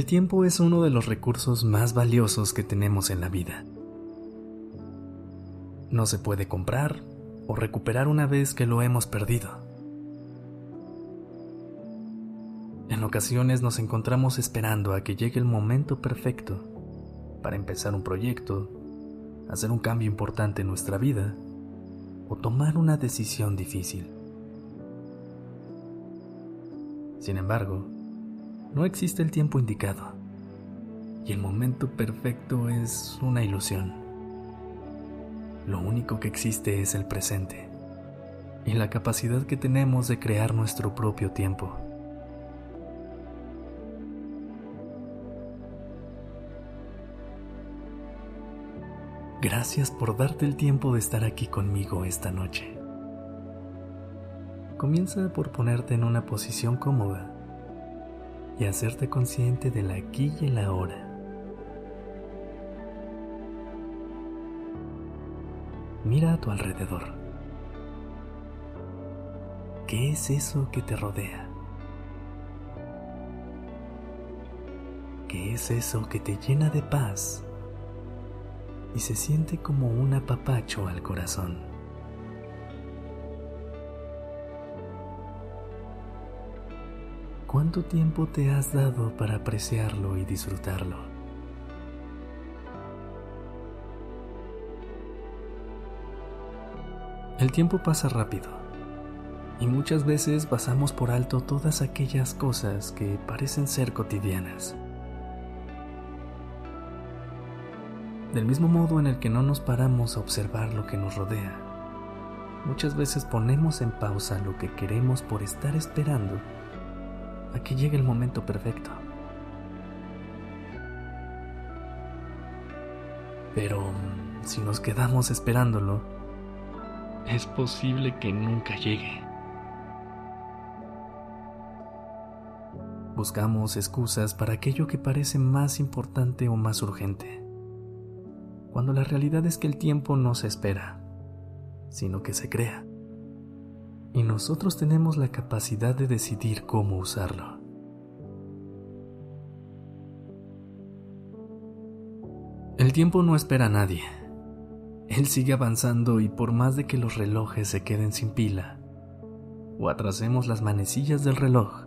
El tiempo es uno de los recursos más valiosos que tenemos en la vida. No se puede comprar o recuperar una vez que lo hemos perdido. En ocasiones nos encontramos esperando a que llegue el momento perfecto para empezar un proyecto, hacer un cambio importante en nuestra vida o tomar una decisión difícil. Sin embargo, no existe el tiempo indicado y el momento perfecto es una ilusión. Lo único que existe es el presente y la capacidad que tenemos de crear nuestro propio tiempo. Gracias por darte el tiempo de estar aquí conmigo esta noche. Comienza por ponerte en una posición cómoda y hacerte consciente del aquí y el ahora. Mira a tu alrededor. ¿Qué es eso que te rodea? ¿Qué es eso que te llena de paz y se siente como un apapacho al corazón? ¿Cuánto tiempo te has dado para apreciarlo y disfrutarlo? El tiempo pasa rápido y muchas veces pasamos por alto todas aquellas cosas que parecen ser cotidianas. Del mismo modo en el que no nos paramos a observar lo que nos rodea, muchas veces ponemos en pausa lo que queremos por estar esperando a que llegue el momento perfecto. Pero si nos quedamos esperándolo, es posible que nunca llegue. Buscamos excusas para aquello que parece más importante o más urgente, cuando la realidad es que el tiempo no se espera, sino que se crea y nosotros tenemos la capacidad de decidir cómo usarlo. El tiempo no espera a nadie. Él sigue avanzando y por más de que los relojes se queden sin pila o atrasemos las manecillas del reloj,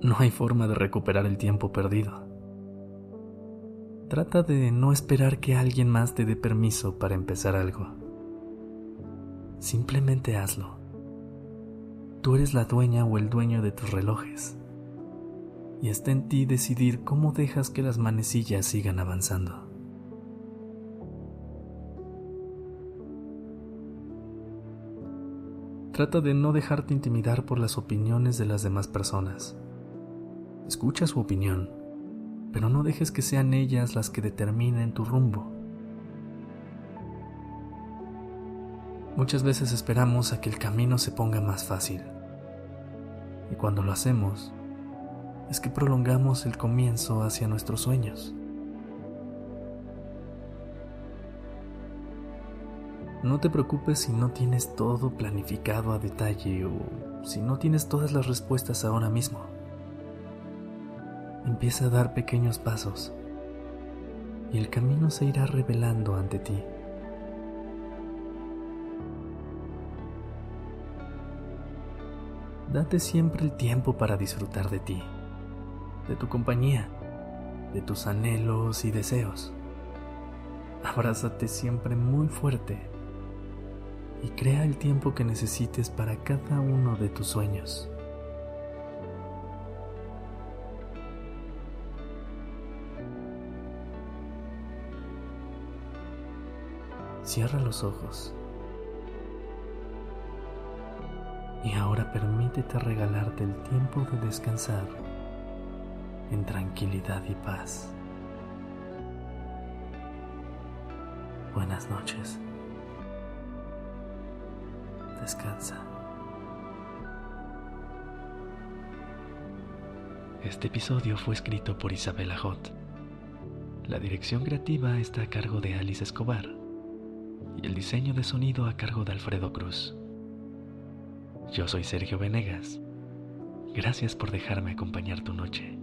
no hay forma de recuperar el tiempo perdido. Trata de no esperar que alguien más te dé permiso para empezar algo. Simplemente hazlo. Tú eres la dueña o el dueño de tus relojes. Y está en ti decidir cómo dejas que las manecillas sigan avanzando. Trata de no dejarte intimidar por las opiniones de las demás personas. Escucha su opinión, pero no dejes que sean ellas las que determinen tu rumbo. Muchas veces esperamos a que el camino se ponga más fácil. Y cuando lo hacemos, es que prolongamos el comienzo hacia nuestros sueños. No te preocupes si no tienes todo planificado a detalle o si no tienes todas las respuestas ahora mismo. Empieza a dar pequeños pasos y el camino se irá revelando ante ti. Date siempre el tiempo para disfrutar de ti, de tu compañía, de tus anhelos y deseos. Abrázate siempre muy fuerte y crea el tiempo que necesites para cada uno de tus sueños. Cierra los ojos. Y ahora permítete regalarte el tiempo de descansar en tranquilidad y paz. Buenas noches. Descansa. Este episodio fue escrito por Isabela Hot. La dirección creativa está a cargo de Alice Escobar y el diseño de sonido a cargo de Alfredo Cruz. Yo soy Sergio Venegas. Gracias por dejarme acompañar tu noche.